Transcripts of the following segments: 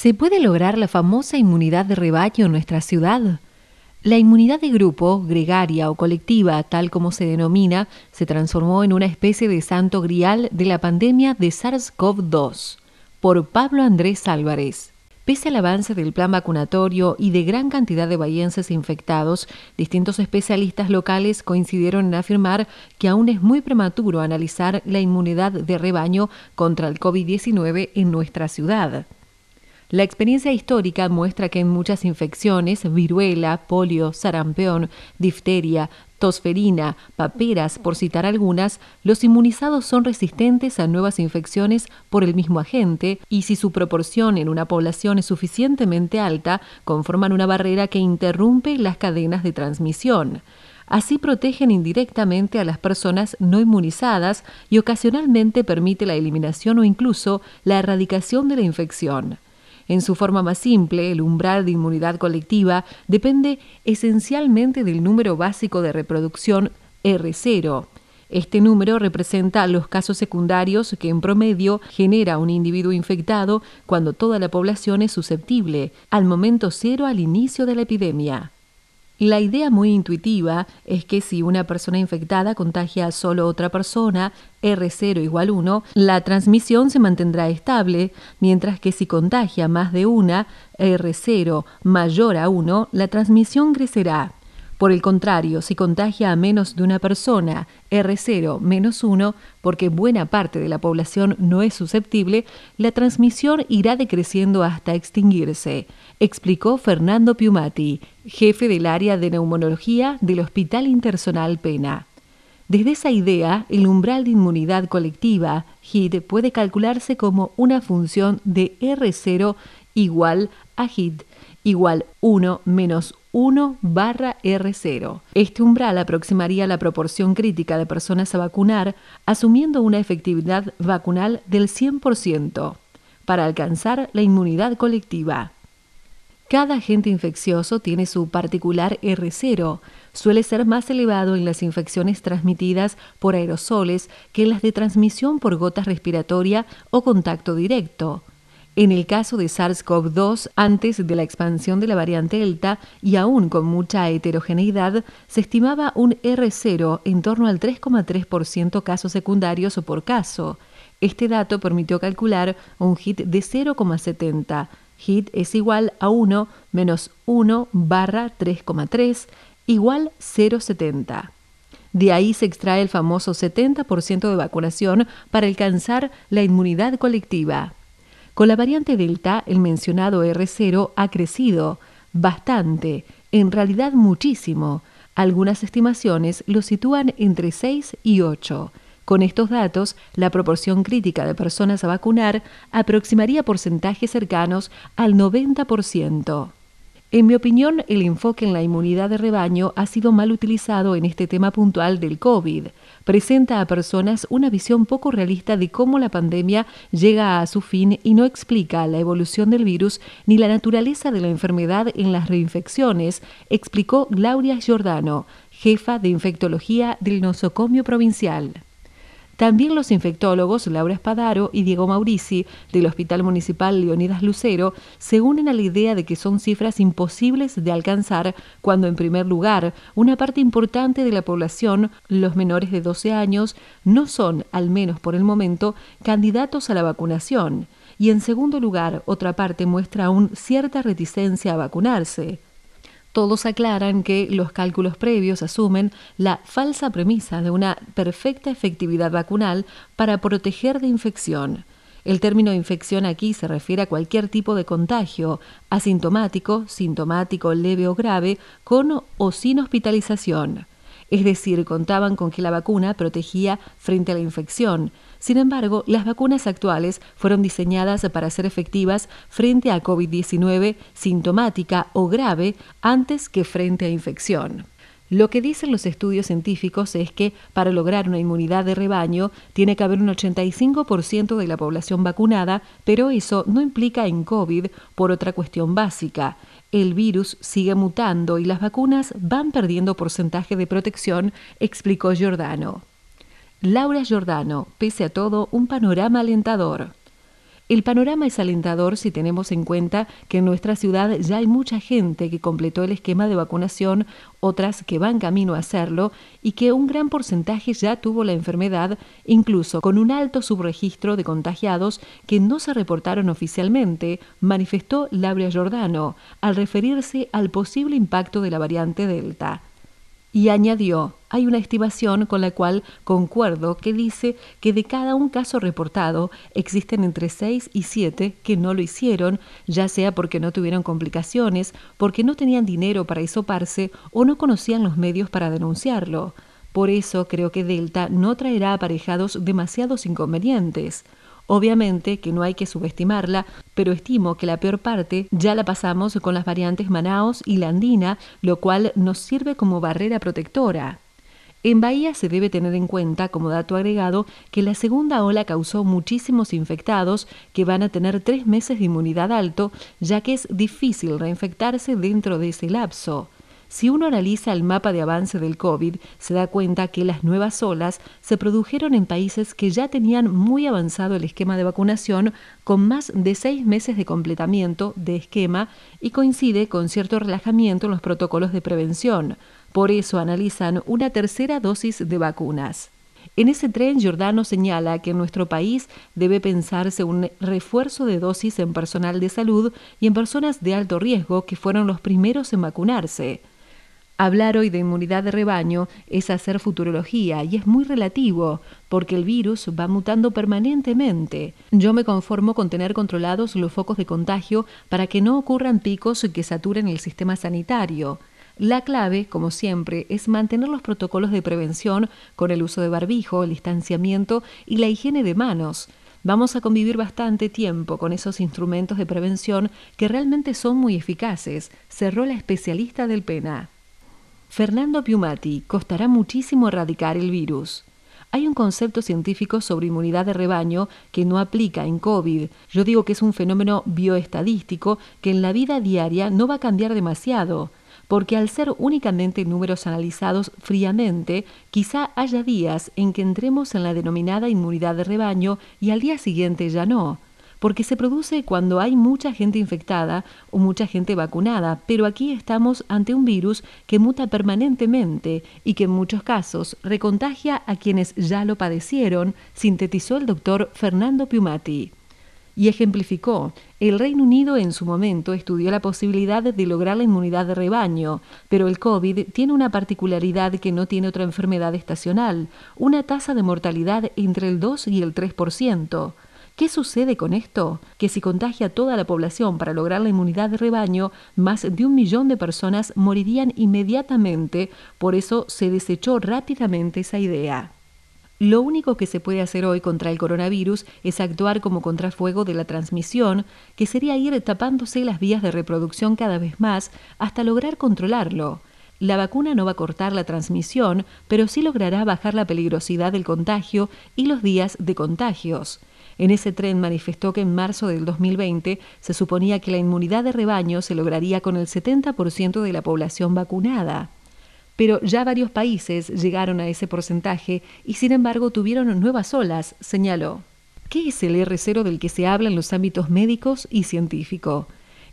¿Se puede lograr la famosa inmunidad de rebaño en nuestra ciudad? La inmunidad de grupo, gregaria o colectiva, tal como se denomina, se transformó en una especie de santo grial de la pandemia de SARS-CoV-2, por Pablo Andrés Álvarez. Pese al avance del plan vacunatorio y de gran cantidad de bahienses infectados, distintos especialistas locales coincidieron en afirmar que aún es muy prematuro analizar la inmunidad de rebaño contra el COVID-19 en nuestra ciudad. La experiencia histórica muestra que en muchas infecciones, viruela, polio, sarampión, difteria, tosferina, paperas, por citar algunas, los inmunizados son resistentes a nuevas infecciones por el mismo agente y si su proporción en una población es suficientemente alta, conforman una barrera que interrumpe las cadenas de transmisión. Así protegen indirectamente a las personas no inmunizadas y ocasionalmente permite la eliminación o incluso la erradicación de la infección. En su forma más simple, el umbral de inmunidad colectiva depende esencialmente del número básico de reproducción R0. Este número representa los casos secundarios que en promedio genera un individuo infectado cuando toda la población es susceptible, al momento cero al inicio de la epidemia. La idea muy intuitiva es que si una persona infectada contagia a solo otra persona, R0 igual 1, la transmisión se mantendrá estable, mientras que si contagia más de una, R0 mayor a 1, la transmisión crecerá. Por el contrario, si contagia a menos de una persona, R0 menos 1, porque buena parte de la población no es susceptible, la transmisión irá decreciendo hasta extinguirse, explicó Fernando Piumati, jefe del área de neumonología del Hospital Intersonal Pena. Desde esa idea, el umbral de inmunidad colectiva, HID, puede calcularse como una función de R0 igual a HID igual 1 menos 1 barra R0. Este umbral aproximaría la proporción crítica de personas a vacunar, asumiendo una efectividad vacunal del 100%, para alcanzar la inmunidad colectiva. Cada agente infeccioso tiene su particular R0. Suele ser más elevado en las infecciones transmitidas por aerosoles que en las de transmisión por gotas respiratoria o contacto directo. En el caso de SARS-CoV-2, antes de la expansión de la variante Delta y aún con mucha heterogeneidad, se estimaba un R0 en torno al 3,3% casos secundarios o por caso. Este dato permitió calcular un hit de 0,70. Hit es igual a 1 menos 1 barra 3,3 igual 0,70. De ahí se extrae el famoso 70% de vacunación para alcanzar la inmunidad colectiva. Con la variante Delta, el mencionado R0 ha crecido bastante, en realidad muchísimo. Algunas estimaciones lo sitúan entre 6 y 8. Con estos datos, la proporción crítica de personas a vacunar aproximaría porcentajes cercanos al 90%. En mi opinión, el enfoque en la inmunidad de rebaño ha sido mal utilizado en este tema puntual del COVID. Presenta a personas una visión poco realista de cómo la pandemia llega a su fin y no explica la evolución del virus ni la naturaleza de la enfermedad en las reinfecciones, explicó Claudia Giordano, jefa de infectología del nosocomio provincial. También los infectólogos Laura Espadaro y Diego Maurici del Hospital Municipal Leonidas Lucero se unen a la idea de que son cifras imposibles de alcanzar cuando, en primer lugar, una parte importante de la población, los menores de 12 años, no son, al menos por el momento, candidatos a la vacunación. Y en segundo lugar, otra parte muestra aún cierta reticencia a vacunarse. Todos aclaran que los cálculos previos asumen la falsa premisa de una perfecta efectividad vacunal para proteger de infección. El término infección aquí se refiere a cualquier tipo de contagio, asintomático, sintomático, leve o grave, con o sin hospitalización. Es decir, contaban con que la vacuna protegía frente a la infección, sin embargo, las vacunas actuales fueron diseñadas para ser efectivas frente a COVID-19 sintomática o grave antes que frente a infección. Lo que dicen los estudios científicos es que para lograr una inmunidad de rebaño tiene que haber un 85% de la población vacunada, pero eso no implica en COVID por otra cuestión básica. El virus sigue mutando y las vacunas van perdiendo porcentaje de protección, explicó Giordano. Laura Giordano, pese a todo, un panorama alentador. El panorama es alentador si tenemos en cuenta que en nuestra ciudad ya hay mucha gente que completó el esquema de vacunación, otras que van camino a hacerlo y que un gran porcentaje ya tuvo la enfermedad, incluso con un alto subregistro de contagiados que no se reportaron oficialmente, manifestó Laura Giordano al referirse al posible impacto de la variante Delta. Y añadió, hay una estimación con la cual concuerdo que dice que de cada un caso reportado existen entre 6 y 7 que no lo hicieron, ya sea porque no tuvieron complicaciones, porque no tenían dinero para hisoparse o no conocían los medios para denunciarlo. Por eso creo que Delta no traerá aparejados demasiados inconvenientes. Obviamente que no hay que subestimarla, pero estimo que la peor parte ya la pasamos con las variantes Manaos y Landina, lo cual nos sirve como barrera protectora. En Bahía se debe tener en cuenta, como dato agregado, que la segunda ola causó muchísimos infectados que van a tener tres meses de inmunidad alto, ya que es difícil reinfectarse dentro de ese lapso. Si uno analiza el mapa de avance del COVID, se da cuenta que las nuevas olas se produjeron en países que ya tenían muy avanzado el esquema de vacunación con más de seis meses de completamiento de esquema y coincide con cierto relajamiento en los protocolos de prevención. Por eso analizan una tercera dosis de vacunas. En ese tren, Giordano señala que en nuestro país debe pensarse un refuerzo de dosis en personal de salud y en personas de alto riesgo que fueron los primeros en vacunarse. Hablar hoy de inmunidad de rebaño es hacer futurología y es muy relativo, porque el virus va mutando permanentemente. Yo me conformo con tener controlados los focos de contagio para que no ocurran picos que saturen el sistema sanitario. La clave, como siempre, es mantener los protocolos de prevención con el uso de barbijo, el distanciamiento y la higiene de manos. Vamos a convivir bastante tiempo con esos instrumentos de prevención que realmente son muy eficaces, cerró la especialista del PENA. Fernando Piumati, costará muchísimo erradicar el virus. Hay un concepto científico sobre inmunidad de rebaño que no aplica en COVID. Yo digo que es un fenómeno bioestadístico que en la vida diaria no va a cambiar demasiado, porque al ser únicamente números analizados fríamente, quizá haya días en que entremos en la denominada inmunidad de rebaño y al día siguiente ya no porque se produce cuando hay mucha gente infectada o mucha gente vacunada, pero aquí estamos ante un virus que muta permanentemente y que en muchos casos recontagia a quienes ya lo padecieron, sintetizó el doctor Fernando Piumati. Y ejemplificó, el Reino Unido en su momento estudió la posibilidad de lograr la inmunidad de rebaño, pero el COVID tiene una particularidad que no tiene otra enfermedad estacional, una tasa de mortalidad entre el 2 y el 3%. ¿Qué sucede con esto? Que si contagia a toda la población para lograr la inmunidad de rebaño, más de un millón de personas morirían inmediatamente, por eso se desechó rápidamente esa idea. Lo único que se puede hacer hoy contra el coronavirus es actuar como contrafuego de la transmisión, que sería ir tapándose las vías de reproducción cada vez más hasta lograr controlarlo. La vacuna no va a cortar la transmisión, pero sí logrará bajar la peligrosidad del contagio y los días de contagios. En ese tren manifestó que en marzo del 2020 se suponía que la inmunidad de rebaño se lograría con el 70% de la población vacunada. Pero ya varios países llegaron a ese porcentaje y sin embargo tuvieron nuevas olas, señaló. ¿Qué es el R0 del que se habla en los ámbitos médicos y científico?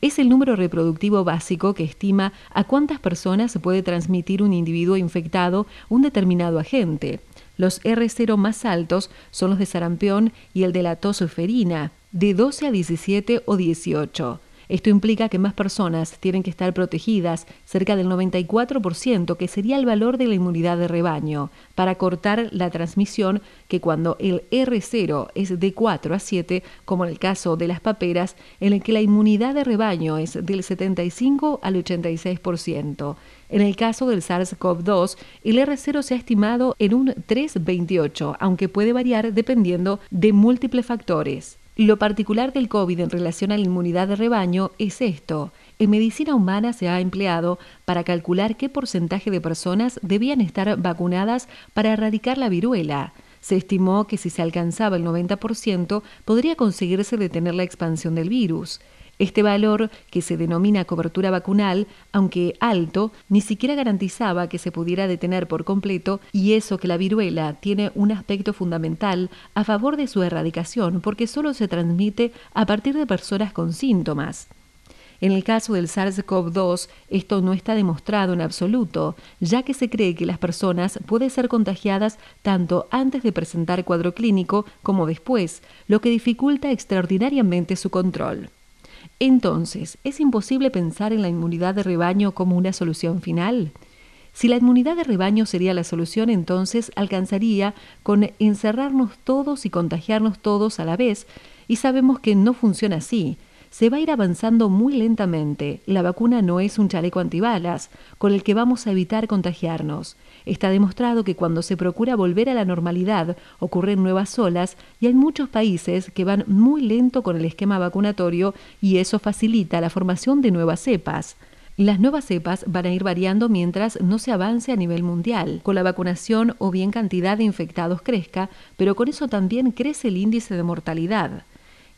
Es el número reproductivo básico que estima a cuántas personas se puede transmitir un individuo infectado un determinado agente. Los R0 más altos son los de sarampión y el de la tosoferina, de 12 a 17 o 18. Esto implica que más personas tienen que estar protegidas, cerca del 94%, que sería el valor de la inmunidad de rebaño, para cortar la transmisión que cuando el R0 es de 4 a 7, como en el caso de las paperas, en el que la inmunidad de rebaño es del 75 al 86%. En el caso del SARS-CoV-2, el R0 se ha estimado en un 3,28, aunque puede variar dependiendo de múltiples factores. Lo particular del COVID en relación a la inmunidad de rebaño es esto. En medicina humana se ha empleado para calcular qué porcentaje de personas debían estar vacunadas para erradicar la viruela. Se estimó que si se alcanzaba el 90% podría conseguirse detener la expansión del virus. Este valor, que se denomina cobertura vacunal, aunque alto, ni siquiera garantizaba que se pudiera detener por completo y eso que la viruela tiene un aspecto fundamental a favor de su erradicación porque solo se transmite a partir de personas con síntomas. En el caso del SARS-CoV-2, esto no está demostrado en absoluto, ya que se cree que las personas pueden ser contagiadas tanto antes de presentar cuadro clínico como después, lo que dificulta extraordinariamente su control. Entonces, ¿es imposible pensar en la inmunidad de rebaño como una solución final? Si la inmunidad de rebaño sería la solución, entonces alcanzaría con encerrarnos todos y contagiarnos todos a la vez, y sabemos que no funciona así se va a ir avanzando muy lentamente. La vacuna no es un chaleco antibalas con el que vamos a evitar contagiarnos. Está demostrado que cuando se procura volver a la normalidad ocurren nuevas olas y hay muchos países que van muy lento con el esquema vacunatorio y eso facilita la formación de nuevas cepas. Las nuevas cepas van a ir variando mientras no se avance a nivel mundial. Con la vacunación o bien cantidad de infectados crezca, pero con eso también crece el índice de mortalidad.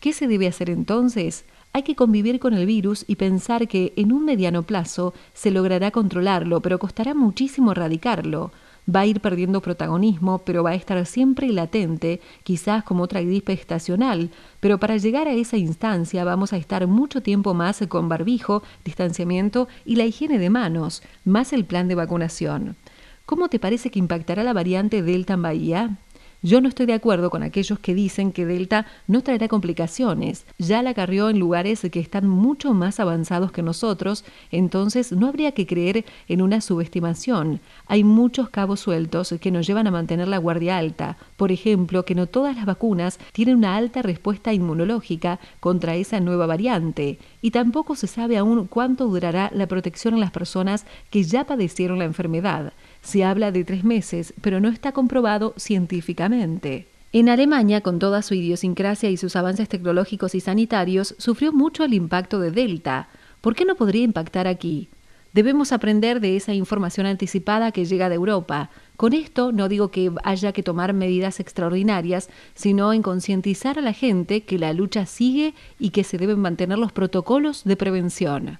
¿Qué se debe hacer entonces? Hay que convivir con el virus y pensar que en un mediano plazo se logrará controlarlo, pero costará muchísimo erradicarlo. Va a ir perdiendo protagonismo, pero va a estar siempre latente, quizás como otra gripe estacional, pero para llegar a esa instancia vamos a estar mucho tiempo más con barbijo, distanciamiento y la higiene de manos, más el plan de vacunación. ¿Cómo te parece que impactará la variante Delta en Bahía? Yo no estoy de acuerdo con aquellos que dicen que Delta no traerá complicaciones. Ya la carrió en lugares que están mucho más avanzados que nosotros, entonces no habría que creer en una subestimación. Hay muchos cabos sueltos que nos llevan a mantener la guardia alta. Por ejemplo, que no todas las vacunas tienen una alta respuesta inmunológica contra esa nueva variante. Y tampoco se sabe aún cuánto durará la protección en las personas que ya padecieron la enfermedad. Se habla de tres meses, pero no está comprobado científicamente. En Alemania, con toda su idiosincrasia y sus avances tecnológicos y sanitarios, sufrió mucho el impacto de Delta. ¿Por qué no podría impactar aquí? Debemos aprender de esa información anticipada que llega de Europa. Con esto no digo que haya que tomar medidas extraordinarias, sino en concientizar a la gente que la lucha sigue y que se deben mantener los protocolos de prevención.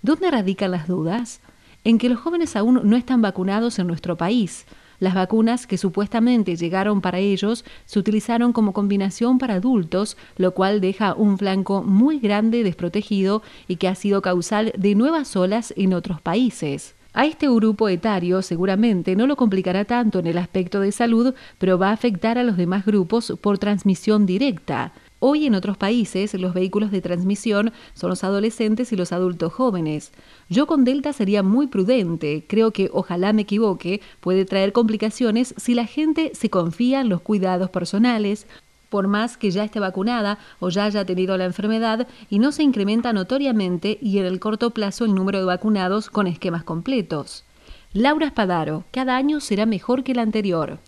¿Dónde radican las dudas? En que los jóvenes aún no están vacunados en nuestro país. Las vacunas que supuestamente llegaron para ellos se utilizaron como combinación para adultos, lo cual deja un flanco muy grande desprotegido y que ha sido causal de nuevas olas en otros países. A este grupo etario seguramente no lo complicará tanto en el aspecto de salud, pero va a afectar a los demás grupos por transmisión directa. Hoy en otros países los vehículos de transmisión son los adolescentes y los adultos jóvenes. Yo con Delta sería muy prudente, creo que ojalá me equivoque, puede traer complicaciones si la gente se confía en los cuidados personales, por más que ya esté vacunada o ya haya tenido la enfermedad y no se incrementa notoriamente y en el corto plazo el número de vacunados con esquemas completos. Laura Espadaro, cada año será mejor que el anterior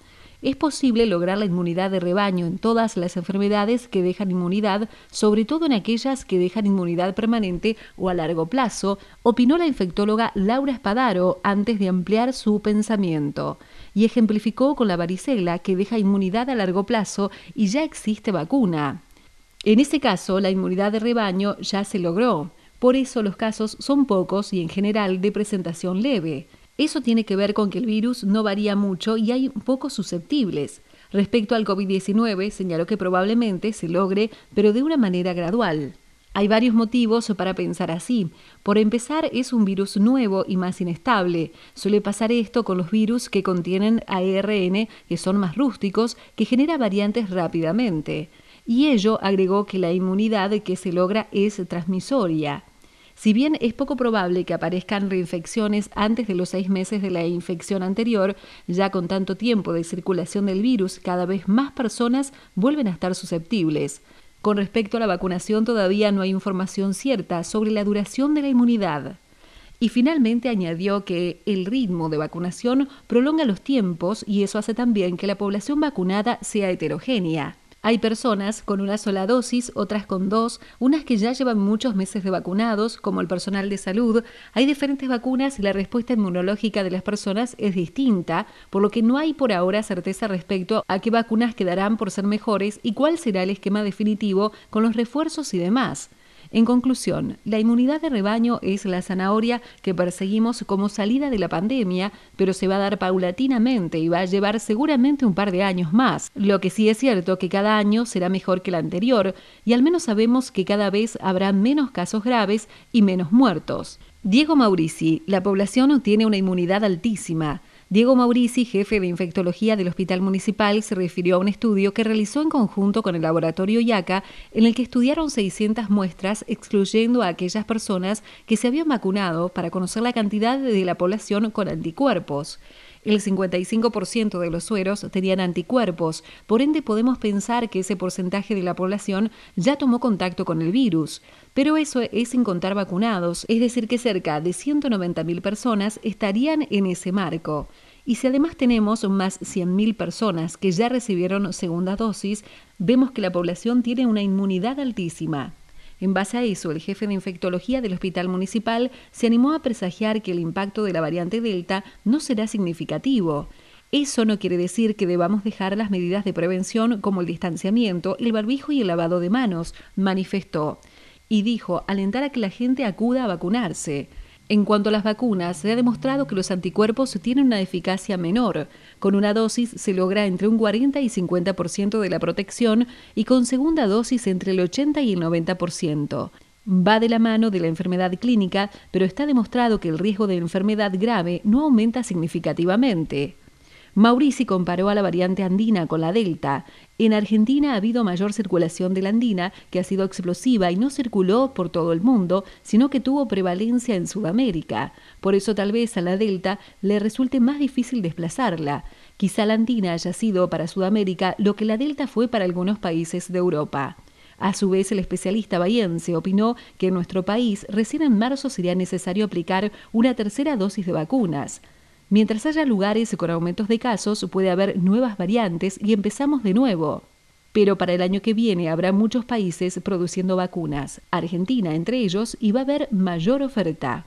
es posible lograr la inmunidad de rebaño en todas las enfermedades que dejan inmunidad, sobre todo en aquellas que dejan inmunidad permanente o a largo plazo, opinó la infectóloga Laura Espadaro antes de ampliar su pensamiento, y ejemplificó con la varicela que deja inmunidad a largo plazo y ya existe vacuna. En ese caso, la inmunidad de rebaño ya se logró. Por eso los casos son pocos y en general de presentación leve. Eso tiene que ver con que el virus no varía mucho y hay pocos susceptibles. Respecto al COVID-19, señaló que probablemente se logre, pero de una manera gradual. Hay varios motivos para pensar así. Por empezar, es un virus nuevo y más inestable. Suele pasar esto con los virus que contienen ARN, que son más rústicos, que genera variantes rápidamente. Y ello agregó que la inmunidad que se logra es transmisoria. Si bien es poco probable que aparezcan reinfecciones antes de los seis meses de la infección anterior, ya con tanto tiempo de circulación del virus, cada vez más personas vuelven a estar susceptibles. Con respecto a la vacunación, todavía no hay información cierta sobre la duración de la inmunidad. Y finalmente añadió que el ritmo de vacunación prolonga los tiempos y eso hace también que la población vacunada sea heterogénea. Hay personas con una sola dosis, otras con dos, unas que ya llevan muchos meses de vacunados, como el personal de salud. Hay diferentes vacunas y la respuesta inmunológica de las personas es distinta, por lo que no hay por ahora certeza respecto a qué vacunas quedarán por ser mejores y cuál será el esquema definitivo con los refuerzos y demás. En conclusión, la inmunidad de rebaño es la zanahoria que perseguimos como salida de la pandemia, pero se va a dar paulatinamente y va a llevar seguramente un par de años más. Lo que sí es cierto que cada año será mejor que el anterior y al menos sabemos que cada vez habrá menos casos graves y menos muertos. Diego Maurici, la población tiene una inmunidad altísima. Diego Maurici, jefe de infectología del Hospital Municipal, se refirió a un estudio que realizó en conjunto con el laboratorio IACA, en el que estudiaron 600 muestras, excluyendo a aquellas personas que se habían vacunado para conocer la cantidad de la población con anticuerpos. El 55% de los sueros tenían anticuerpos, por ende podemos pensar que ese porcentaje de la población ya tomó contacto con el virus. Pero eso es sin contar vacunados, es decir, que cerca de 190.000 personas estarían en ese marco. Y si además tenemos más 100.000 personas que ya recibieron segunda dosis, vemos que la población tiene una inmunidad altísima. En base a eso, el jefe de infectología del hospital municipal se animó a presagiar que el impacto de la variante Delta no será significativo. Eso no quiere decir que debamos dejar las medidas de prevención como el distanciamiento, el barbijo y el lavado de manos, manifestó. Y dijo alentar a que la gente acuda a vacunarse. En cuanto a las vacunas, se ha demostrado que los anticuerpos tienen una eficacia menor. Con una dosis se logra entre un 40 y 50% de la protección y con segunda dosis entre el 80 y el 90%. Va de la mano de la enfermedad clínica, pero está demostrado que el riesgo de enfermedad grave no aumenta significativamente. Maurici comparó a la variante andina con la delta. En Argentina ha habido mayor circulación de la andina, que ha sido explosiva y no circuló por todo el mundo, sino que tuvo prevalencia en Sudamérica. Por eso tal vez a la delta le resulte más difícil desplazarla. Quizá la andina haya sido para Sudamérica lo que la delta fue para algunos países de Europa. A su vez, el especialista bahiense opinó que en nuestro país recién en marzo sería necesario aplicar una tercera dosis de vacunas. Mientras haya lugares con aumentos de casos, puede haber nuevas variantes y empezamos de nuevo. Pero para el año que viene habrá muchos países produciendo vacunas, Argentina entre ellos, y va a haber mayor oferta.